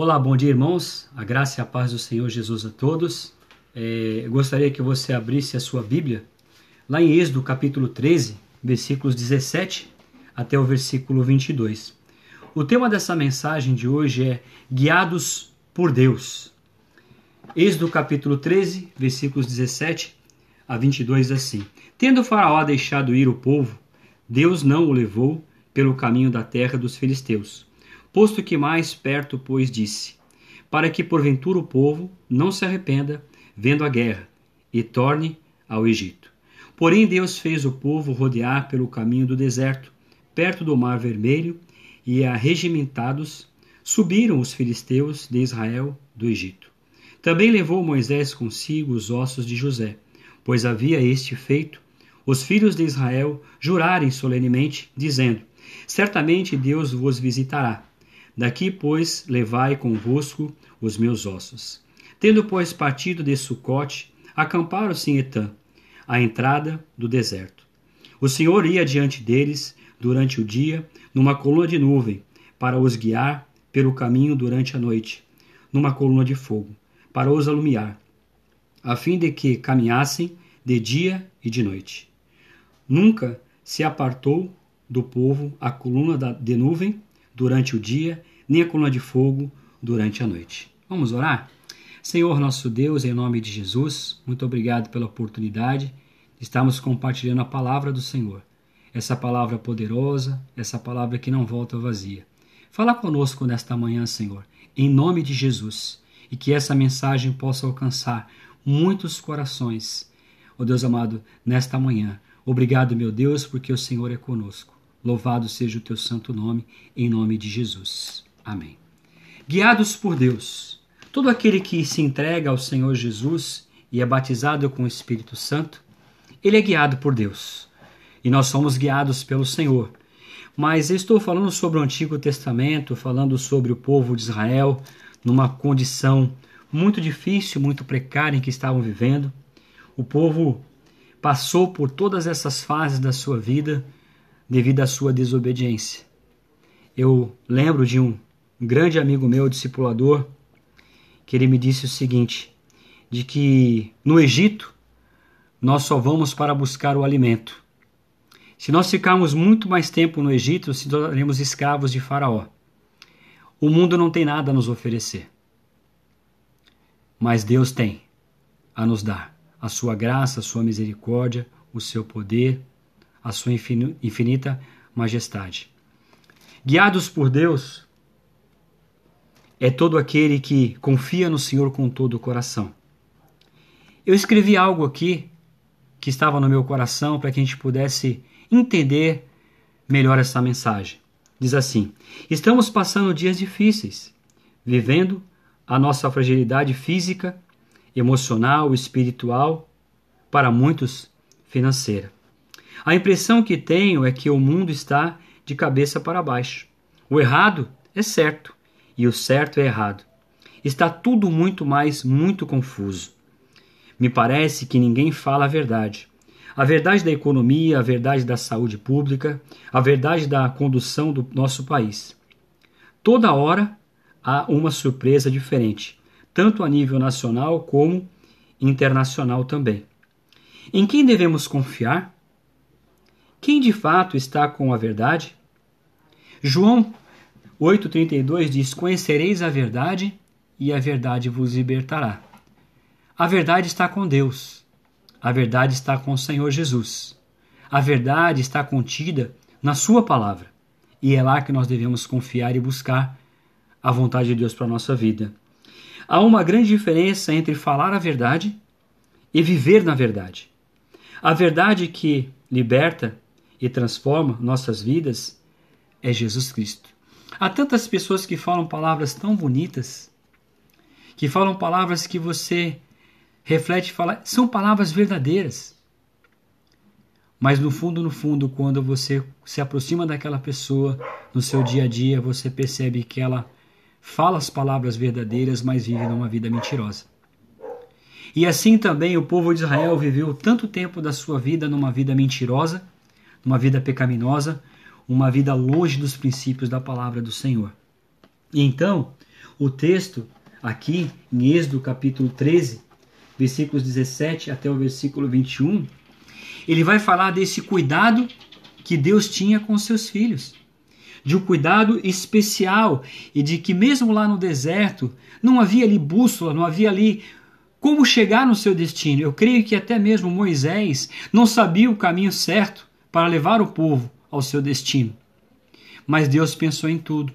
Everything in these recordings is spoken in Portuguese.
Olá, bom dia, irmãos. A graça e a paz do Senhor Jesus a todos. É, eu gostaria que você abrisse a sua Bíblia lá em Êxodo, capítulo 13, versículos 17 até o versículo 22. O tema dessa mensagem de hoje é Guiados por Deus. Êxodo, capítulo 13, versículos 17 a 22, assim: Tendo Faraó deixado ir o povo, Deus não o levou pelo caminho da terra dos filisteus Posto que mais perto, pois, disse: Para que porventura o povo não se arrependa, vendo a guerra, e torne ao Egito. Porém, Deus fez o povo rodear pelo caminho do deserto, perto do Mar Vermelho, e arregimentados subiram os filisteus de Israel do Egito. Também levou Moisés consigo os ossos de José, pois havia este feito os filhos de Israel jurarem solenemente, dizendo: Certamente Deus vos visitará Daqui, pois, levai convosco os meus ossos. Tendo, pois, partido de Sucote, acamparam-se em Etã, à entrada do deserto. O Senhor ia diante deles durante o dia, numa coluna de nuvem, para os guiar pelo caminho durante a noite, numa coluna de fogo, para os alumiar, a fim de que caminhassem de dia e de noite. Nunca se apartou do povo a coluna de nuvem durante o dia, nem a coluna de fogo durante a noite. Vamos orar? Senhor nosso Deus, em nome de Jesus, muito obrigado pela oportunidade de estarmos compartilhando a palavra do Senhor. Essa palavra poderosa, essa palavra que não volta vazia. Fala conosco nesta manhã, Senhor, em nome de Jesus, e que essa mensagem possa alcançar muitos corações. Ó oh Deus amado, nesta manhã. Obrigado, meu Deus, porque o Senhor é conosco. Louvado seja o teu santo nome, em nome de Jesus. Amém. Guiados por Deus. Todo aquele que se entrega ao Senhor Jesus e é batizado com o Espírito Santo, ele é guiado por Deus. E nós somos guiados pelo Senhor. Mas eu estou falando sobre o Antigo Testamento, falando sobre o povo de Israel, numa condição muito difícil, muito precária em que estavam vivendo. O povo passou por todas essas fases da sua vida devido à sua desobediência. Eu lembro de um grande amigo meu, discipulador, que ele me disse o seguinte: de que no Egito nós só vamos para buscar o alimento. Se nós ficarmos muito mais tempo no Egito, se tornaremos escravos de Faraó. O mundo não tem nada a nos oferecer. Mas Deus tem a nos dar a sua graça, a sua misericórdia, o seu poder, a sua infinita majestade. Guiados por Deus é todo aquele que confia no Senhor com todo o coração. Eu escrevi algo aqui que estava no meu coração para que a gente pudesse entender melhor essa mensagem. Diz assim: Estamos passando dias difíceis, vivendo a nossa fragilidade física, emocional, espiritual, para muitos financeira. A impressão que tenho é que o mundo está de cabeça para baixo. O errado é certo e o certo é errado. Está tudo muito mais muito confuso. Me parece que ninguém fala a verdade. A verdade da economia, a verdade da saúde pública, a verdade da condução do nosso país. Toda hora há uma surpresa diferente, tanto a nível nacional como internacional também. Em quem devemos confiar? Quem de fato está com a verdade? João 8,32 diz: Conhecereis a verdade e a verdade vos libertará. A verdade está com Deus. A verdade está com o Senhor Jesus. A verdade está contida na Sua palavra. E é lá que nós devemos confiar e buscar a vontade de Deus para a nossa vida. Há uma grande diferença entre falar a verdade e viver na verdade. A verdade que liberta e transforma nossas vidas é Jesus Cristo. Há tantas pessoas que falam palavras tão bonitas, que falam palavras que você reflete e fala, são palavras verdadeiras. Mas no fundo, no fundo, quando você se aproxima daquela pessoa no seu dia a dia, você percebe que ela fala as palavras verdadeiras, mas vive numa vida mentirosa. E assim também o povo de Israel viveu tanto tempo da sua vida numa vida mentirosa, uma vida pecaminosa, uma vida longe dos princípios da palavra do Senhor. E então, o texto aqui em Êxodo capítulo 13, versículos 17 até o versículo 21, ele vai falar desse cuidado que Deus tinha com seus filhos. De um cuidado especial e de que, mesmo lá no deserto, não havia ali bússola, não havia ali como chegar no seu destino. Eu creio que até mesmo Moisés não sabia o caminho certo para levar o povo ao seu destino. Mas Deus pensou em tudo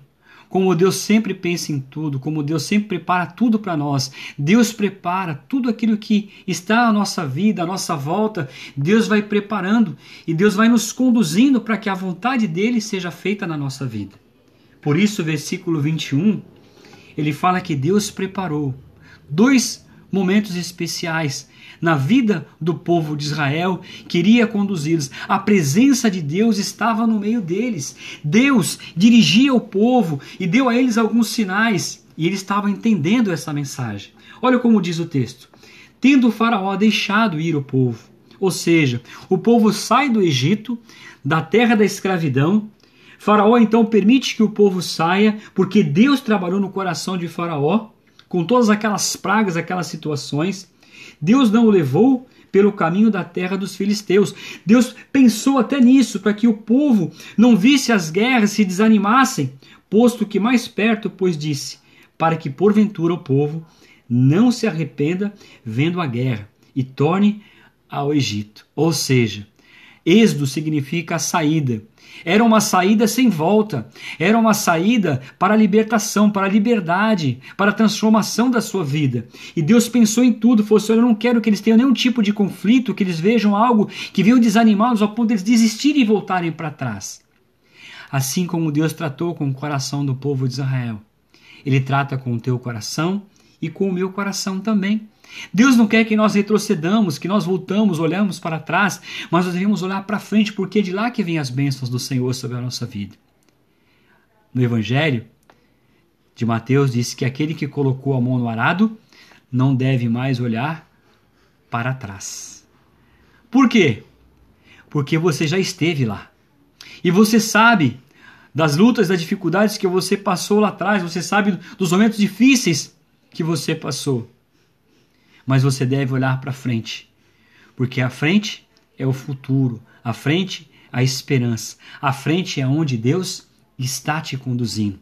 como Deus sempre pensa em tudo, como Deus sempre prepara tudo para nós. Deus prepara tudo aquilo que está à nossa vida, à nossa volta. Deus vai preparando e Deus vai nos conduzindo para que a vontade dele seja feita na nossa vida. Por isso, o versículo 21, ele fala que Deus preparou dois momentos especiais na vida do povo de Israel, queria conduzi-los. A presença de Deus estava no meio deles. Deus dirigia o povo e deu a eles alguns sinais, e eles estavam entendendo essa mensagem. Olha como diz o texto: Tendo o Faraó deixado ir o povo, ou seja, o povo sai do Egito, da terra da escravidão. Faraó então permite que o povo saia, porque Deus trabalhou no coração de Faraó com todas aquelas pragas, aquelas situações. Deus não o levou pelo caminho da terra dos filisteus. Deus pensou até nisso, para que o povo não visse as guerras se desanimassem, posto que mais perto, pois disse, para que porventura o povo não se arrependa vendo a guerra e torne ao Egito. Ou seja, êxodo significa saída. Era uma saída sem volta. Era uma saída para a libertação, para a liberdade, para a transformação da sua vida. E Deus pensou em tudo. Falou assim: Eu não quero que eles tenham nenhum tipo de conflito, que eles vejam algo que venham desanimá-los ao ponto de eles desistirem e voltarem para trás. Assim como Deus tratou com o coração do povo de Israel, Ele trata com o teu coração e com o meu coração também. Deus não quer que nós retrocedamos, que nós voltamos, olhamos para trás, mas nós devemos olhar para frente, porque é de lá que vêm as bênçãos do Senhor sobre a nossa vida. No Evangelho de Mateus diz que aquele que colocou a mão no arado não deve mais olhar para trás. Por quê? Porque você já esteve lá. E você sabe das lutas, das dificuldades que você passou lá atrás, você sabe dos momentos difíceis que você passou mas você deve olhar para frente, porque a frente é o futuro, a frente a esperança, a frente é onde Deus está te conduzindo,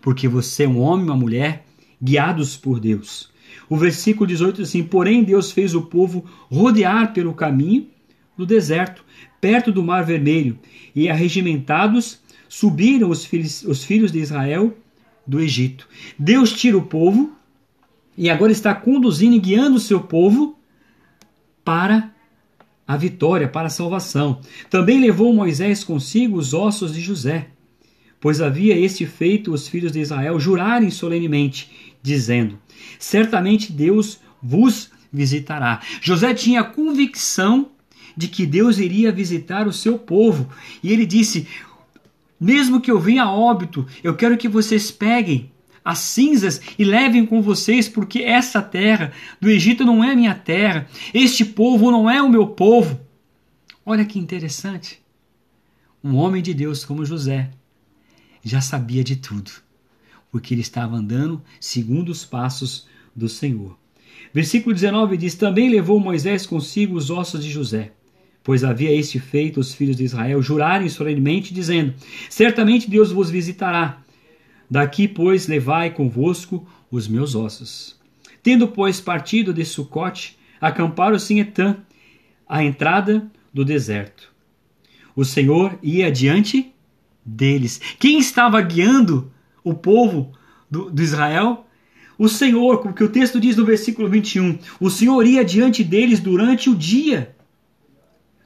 porque você é um homem, uma mulher guiados por Deus. O versículo 18 diz assim: Porém, Deus fez o povo rodear pelo caminho do deserto, perto do Mar Vermelho, e arregimentados subiram os filhos, os filhos de Israel do Egito. Deus tira o povo e agora está conduzindo e guiando o seu povo para a vitória, para a salvação. Também levou Moisés consigo os ossos de José, pois havia este feito os filhos de Israel jurarem solenemente, dizendo: Certamente Deus vos visitará. José tinha convicção de que Deus iria visitar o seu povo, e ele disse: Mesmo que eu venha a óbito, eu quero que vocês peguem as cinzas e levem com vocês, porque essa terra do Egito não é minha terra, este povo não é o meu povo. Olha que interessante. Um homem de Deus como José já sabia de tudo, porque ele estava andando segundo os passos do Senhor. Versículo 19 diz: Também levou Moisés consigo os ossos de José, pois havia este feito os filhos de Israel jurarem solenemente, dizendo: Certamente Deus vos visitará Daqui, pois, levai convosco os meus ossos. Tendo, pois, partido de Sucote, acamparam-se em Etã, à entrada do deserto. O Senhor ia adiante deles. Quem estava guiando o povo do, do Israel? O Senhor, como que o texto diz no versículo 21, o Senhor ia diante deles durante o dia,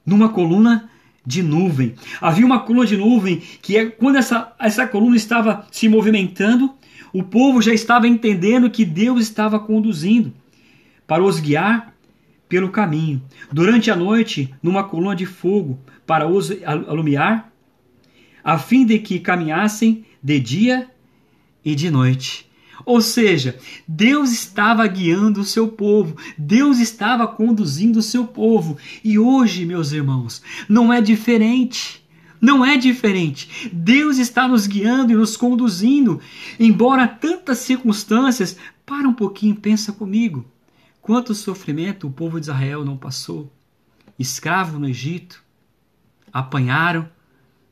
numa coluna de nuvem. Havia uma coluna de nuvem que, é, quando essa, essa coluna estava se movimentando, o povo já estava entendendo que Deus estava conduzindo para os guiar pelo caminho. Durante a noite, numa coluna de fogo para os alumiar, a fim de que caminhassem de dia e de noite. Ou seja, Deus estava guiando o seu povo, Deus estava conduzindo o seu povo. E hoje, meus irmãos, não é diferente. não é diferente. Deus está nos guiando e nos conduzindo, embora tantas circunstâncias. Para um pouquinho, pensa comigo. Quanto sofrimento o povo de Israel não passou? Escravo no Egito, apanharam,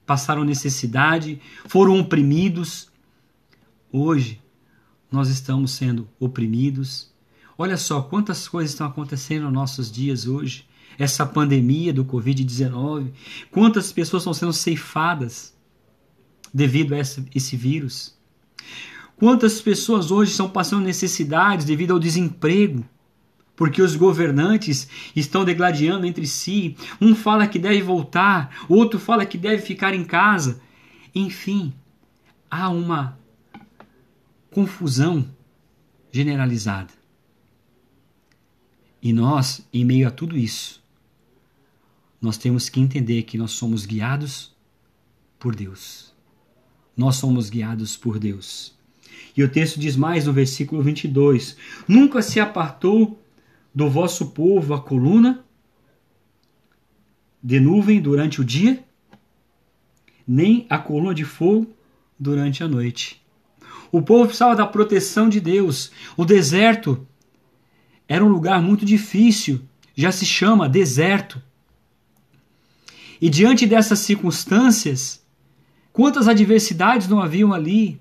passaram necessidade, foram oprimidos. Hoje, nós estamos sendo oprimidos. Olha só quantas coisas estão acontecendo nos nossos dias hoje essa pandemia do Covid-19, quantas pessoas estão sendo ceifadas devido a esse, vírus. Quantas pessoas hoje estão passando necessidades devido ao desemprego, porque os governantes estão degladiando entre si. Um fala que deve voltar, outro fala que deve ficar em casa. Enfim, há uma confusão generalizada. E nós, em meio a tudo isso, nós temos que entender que nós somos guiados por Deus. Nós somos guiados por Deus. E o texto diz mais no versículo 22: Nunca se apartou do vosso povo a coluna de nuvem durante o dia, nem a coluna de fogo durante a noite. O povo precisava da proteção de Deus. O deserto era um lugar muito difícil, já se chama deserto. E diante dessas circunstâncias, quantas adversidades não haviam ali?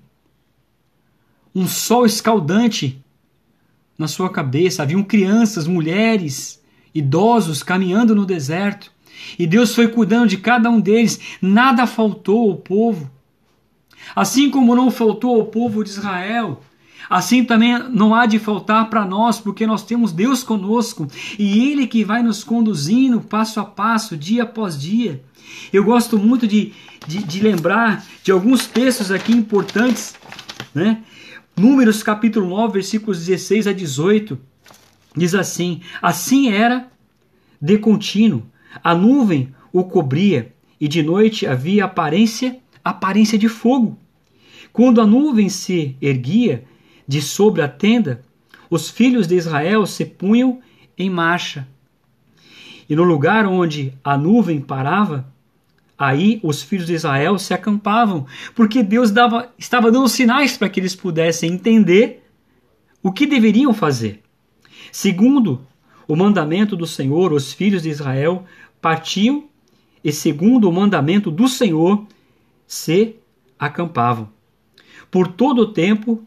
Um sol escaldante na sua cabeça, haviam crianças, mulheres, idosos caminhando no deserto. E Deus foi cuidando de cada um deles, nada faltou ao povo. Assim como não faltou ao povo de Israel, Assim também não há de faltar para nós, porque nós temos Deus conosco e Ele que vai nos conduzindo passo a passo, dia após dia. Eu gosto muito de, de, de lembrar de alguns textos aqui importantes, né? Números capítulo 9, versículos 16 a 18, diz assim: Assim era de contínuo, a nuvem o cobria, e de noite havia aparência, aparência de fogo. Quando a nuvem se erguia, de sobre a tenda, os filhos de Israel se punham em marcha. E no lugar onde a nuvem parava, aí os filhos de Israel se acampavam, porque Deus dava, estava dando sinais para que eles pudessem entender o que deveriam fazer. Segundo o mandamento do Senhor, os filhos de Israel partiam e, segundo o mandamento do Senhor, se acampavam. Por todo o tempo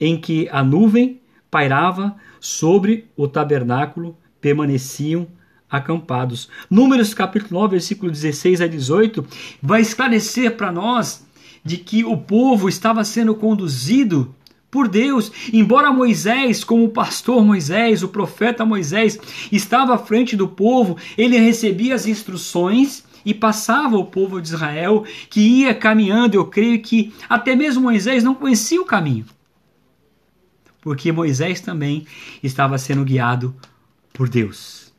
em que a nuvem pairava sobre o tabernáculo, permaneciam acampados. Números capítulo 9, versículo 16 a 18 vai esclarecer para nós de que o povo estava sendo conduzido por Deus, embora Moisés, como o pastor Moisés, o profeta Moisés, estava à frente do povo, ele recebia as instruções e passava o povo de Israel que ia caminhando. Eu creio que até mesmo Moisés não conhecia o caminho porque Moisés também estava sendo guiado por Deus.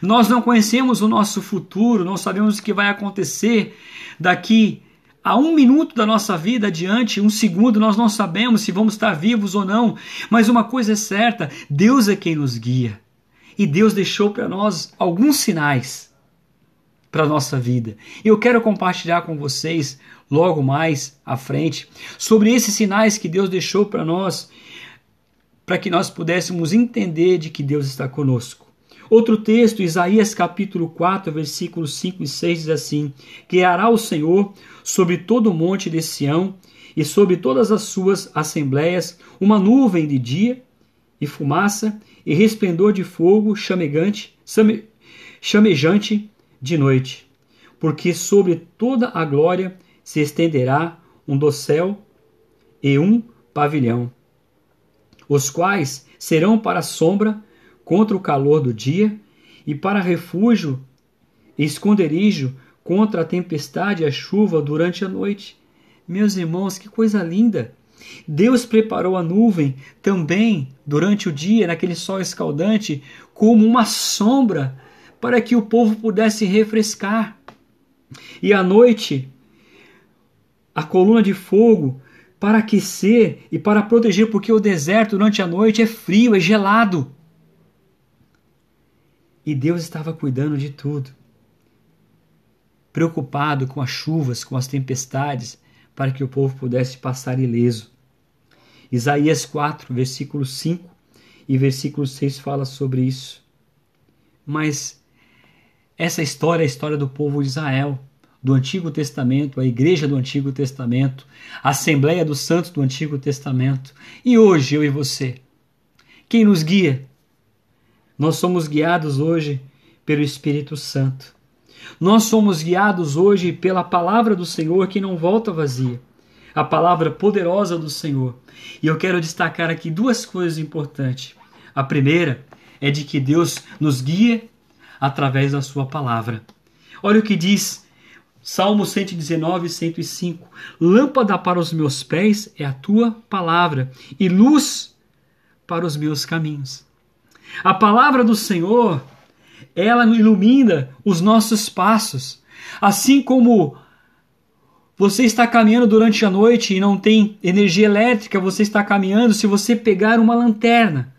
Nós não conhecemos o nosso futuro, não sabemos o que vai acontecer daqui a um minuto da nossa vida adiante, um segundo, nós não sabemos se vamos estar vivos ou não, mas uma coisa é certa: Deus é quem nos guia. E Deus deixou para nós alguns sinais para a nossa vida. Eu quero compartilhar com vocês logo mais à frente sobre esses sinais que Deus deixou para nós para que nós pudéssemos entender de que Deus está conosco. Outro texto, Isaías capítulo 4, versículos 5 e 6 diz assim: Criará o Senhor sobre todo o monte de Sião e sobre todas as suas assembleias uma nuvem de dia e fumaça e resplendor de fogo chamegante, chamejante de noite. Porque sobre toda a glória se estenderá um dossel e um pavilhão os quais serão para sombra contra o calor do dia e para refúgio e esconderijo contra a tempestade e a chuva durante a noite. Meus irmãos, que coisa linda! Deus preparou a nuvem também durante o dia, naquele sol escaldante, como uma sombra para que o povo pudesse refrescar. E à noite, a coluna de fogo para aquecer e para proteger, porque o deserto durante a noite é frio, é gelado. E Deus estava cuidando de tudo preocupado com as chuvas, com as tempestades, para que o povo pudesse passar ileso. Isaías 4, versículo 5 e versículo 6 fala sobre isso. Mas essa história é a história do povo de Israel, do Antigo Testamento, a igreja do Antigo Testamento, a Assembleia dos Santos do Antigo Testamento. E hoje, eu e você, quem nos guia? Nós somos guiados hoje pelo Espírito Santo. Nós somos guiados hoje pela palavra do Senhor que não volta vazia, a palavra poderosa do Senhor. E eu quero destacar aqui duas coisas importantes. A primeira é de que Deus nos guia através da sua palavra. Olha o que diz Salmo 119, 105. Lâmpada para os meus pés é a tua palavra e luz para os meus caminhos. A palavra do Senhor, ela ilumina os nossos passos. Assim como você está caminhando durante a noite e não tem energia elétrica, você está caminhando, se você pegar uma lanterna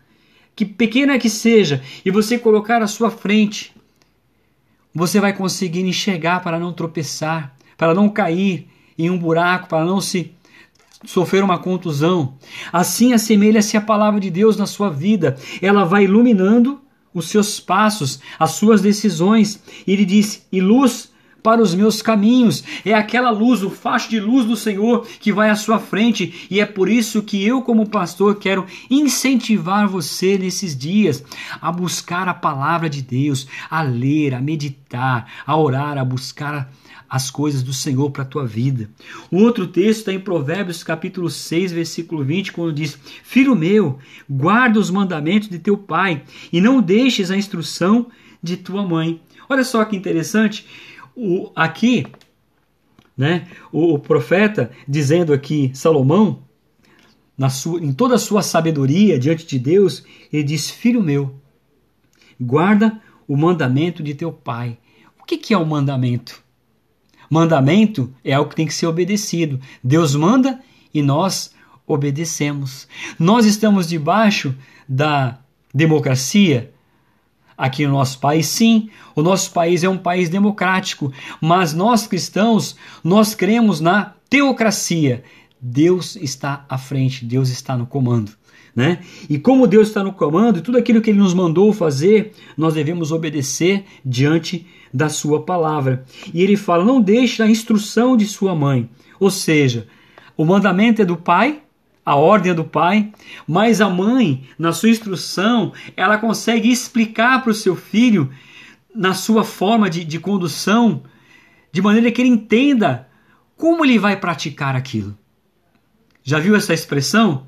que pequena que seja, e você colocar à sua frente, você vai conseguir enxergar para não tropeçar, para não cair em um buraco, para não se sofrer uma contusão. Assim assemelha-se a palavra de Deus na sua vida. Ela vai iluminando os seus passos, as suas decisões. Ele diz: "E luz para os meus caminhos. É aquela luz, o facho de luz do Senhor que vai à sua frente, e é por isso que eu, como pastor, quero incentivar você nesses dias a buscar a palavra de Deus, a ler, a meditar, a orar, a buscar as coisas do Senhor para a tua vida. O outro texto está em Provérbios capítulo 6, versículo 20, quando diz: Filho meu, guarda os mandamentos de teu pai e não deixes a instrução de tua mãe. Olha só que interessante, o, aqui, né, o, o profeta dizendo aqui, Salomão, na sua, em toda a sua sabedoria diante de Deus, ele diz: Filho meu, guarda o mandamento de teu pai. O que, que é o mandamento? Mandamento é algo que tem que ser obedecido. Deus manda e nós obedecemos. Nós estamos debaixo da democracia, aqui no nosso país. Sim, o nosso país é um país democrático, mas nós cristãos, nós cremos na teocracia. Deus está à frente, Deus está no comando. Né? E como Deus está no comando, tudo aquilo que Ele nos mandou fazer, nós devemos obedecer diante da Sua palavra. E Ele fala: não deixe a instrução de sua mãe. Ou seja, o mandamento é do pai, a ordem do pai, mas a mãe, na sua instrução, ela consegue explicar para o seu filho, na sua forma de, de condução, de maneira que ele entenda como ele vai praticar aquilo. Já viu essa expressão?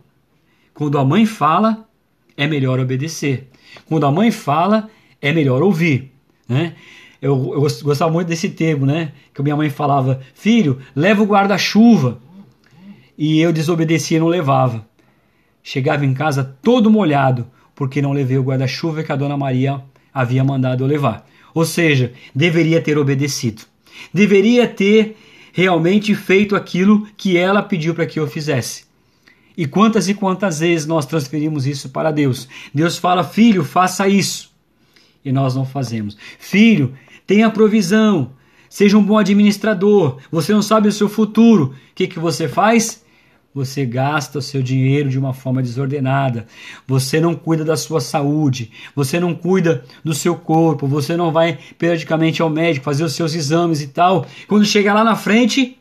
Quando a mãe fala, é melhor obedecer. Quando a mãe fala, é melhor ouvir. Né? Eu, eu gostava muito desse termo, né? Que minha mãe falava: Filho, leva o guarda-chuva e eu desobedecia e não levava. Chegava em casa todo molhado, porque não levei o guarda-chuva que a dona Maria havia mandado eu levar. Ou seja, deveria ter obedecido. Deveria ter realmente feito aquilo que ela pediu para que eu fizesse. E quantas e quantas vezes nós transferimos isso para Deus? Deus fala: Filho, faça isso. E nós não fazemos. Filho, tenha provisão. Seja um bom administrador. Você não sabe o seu futuro. O que, que você faz? Você gasta o seu dinheiro de uma forma desordenada. Você não cuida da sua saúde. Você não cuida do seu corpo. Você não vai periodicamente ao médico fazer os seus exames e tal. Quando chega lá na frente,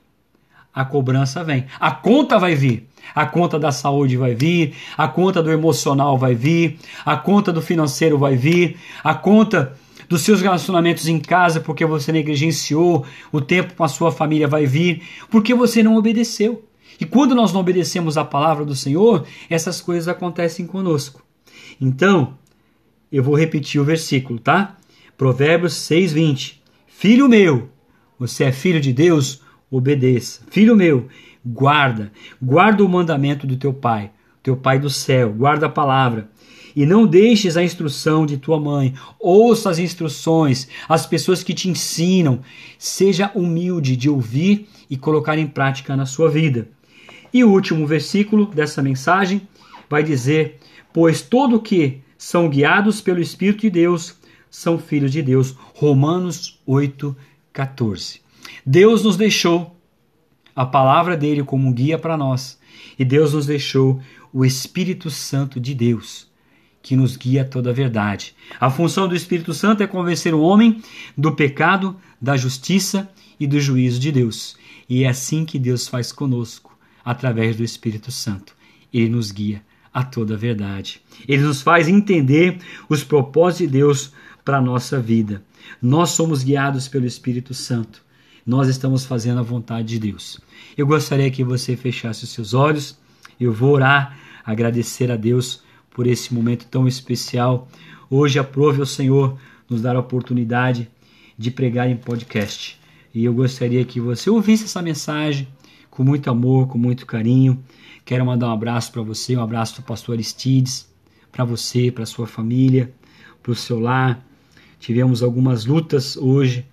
a cobrança vem. A conta vai vir. A conta da saúde vai vir, a conta do emocional vai vir, a conta do financeiro vai vir, a conta dos seus relacionamentos em casa porque você negligenciou, o tempo com a sua família vai vir, porque você não obedeceu. E quando nós não obedecemos a palavra do Senhor, essas coisas acontecem conosco. Então, eu vou repetir o versículo, tá? Provérbios 6:20. Filho meu, você é filho de Deus, obedeça. Filho meu, guarda, guarda o mandamento do teu pai, teu pai do céu, guarda a palavra. E não deixes a instrução de tua mãe, ouça as instruções, as pessoas que te ensinam. Seja humilde de ouvir e colocar em prática na sua vida. E o último versículo dessa mensagem vai dizer: Pois todo que são guiados pelo Espírito de Deus são filhos de Deus. Romanos 8, 14. Deus nos deixou a palavra dele como guia para nós, e Deus nos deixou o Espírito Santo de Deus, que nos guia a toda a verdade. A função do Espírito Santo é convencer o homem do pecado, da justiça e do juízo de Deus. E é assim que Deus faz conosco, através do Espírito Santo. Ele nos guia a toda a verdade. Ele nos faz entender os propósitos de Deus para a nossa vida. Nós somos guiados pelo Espírito Santo. Nós estamos fazendo a vontade de Deus. Eu gostaria que você fechasse os seus olhos. Eu vou orar, agradecer a Deus por esse momento tão especial. Hoje aprove o Senhor nos dar a oportunidade de pregar em podcast. E eu gostaria que você ouvisse essa mensagem com muito amor, com muito carinho. Quero mandar um abraço para você, um abraço do pastor Aristides, para você, para sua família, para o seu lar. Tivemos algumas lutas hoje,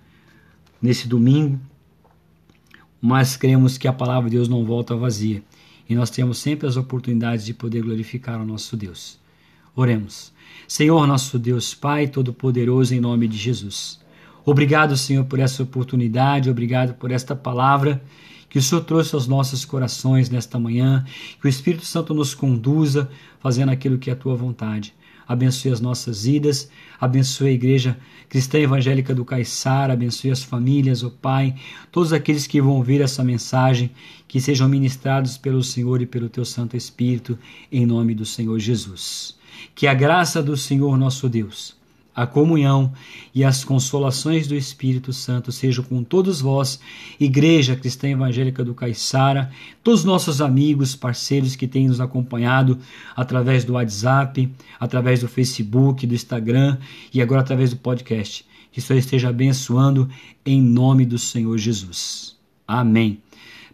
nesse domingo, mas cremos que a palavra de Deus não volta vazia e nós temos sempre as oportunidades de poder glorificar o nosso Deus. Oremos. Senhor, nosso Deus, Pai Todo-Poderoso, em nome de Jesus. Obrigado, Senhor, por essa oportunidade, obrigado por esta palavra que o Senhor trouxe aos nossos corações nesta manhã, que o Espírito Santo nos conduza fazendo aquilo que é a tua vontade. Abençoe as nossas vidas, abençoe a Igreja Cristã Evangélica do Caiçara, abençoe as famílias, o Pai, todos aqueles que vão ouvir essa mensagem, que sejam ministrados pelo Senhor e pelo Teu Santo Espírito, em nome do Senhor Jesus. Que a graça do Senhor nosso Deus a comunhão e as consolações do Espírito Santo sejam com todos vós, Igreja Cristã Evangélica do Caiçara, todos nossos amigos, parceiros que têm nos acompanhado através do WhatsApp, através do Facebook, do Instagram e agora através do podcast. Que o Senhor esteja abençoando em nome do Senhor Jesus. Amém.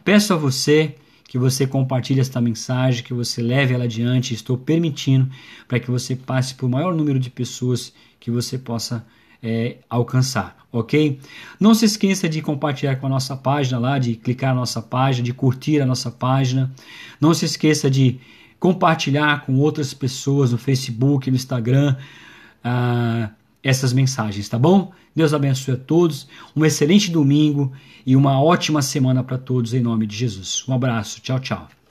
Peço a você que você compartilhe esta mensagem, que você leve ela adiante. Estou permitindo para que você passe por o maior número de pessoas que você possa é, alcançar, ok? Não se esqueça de compartilhar com a nossa página lá, de clicar na nossa página, de curtir a nossa página. Não se esqueça de compartilhar com outras pessoas no Facebook, no Instagram, ah, essas mensagens, tá bom? Deus abençoe a todos, um excelente domingo e uma ótima semana para todos em nome de Jesus. Um abraço, tchau, tchau.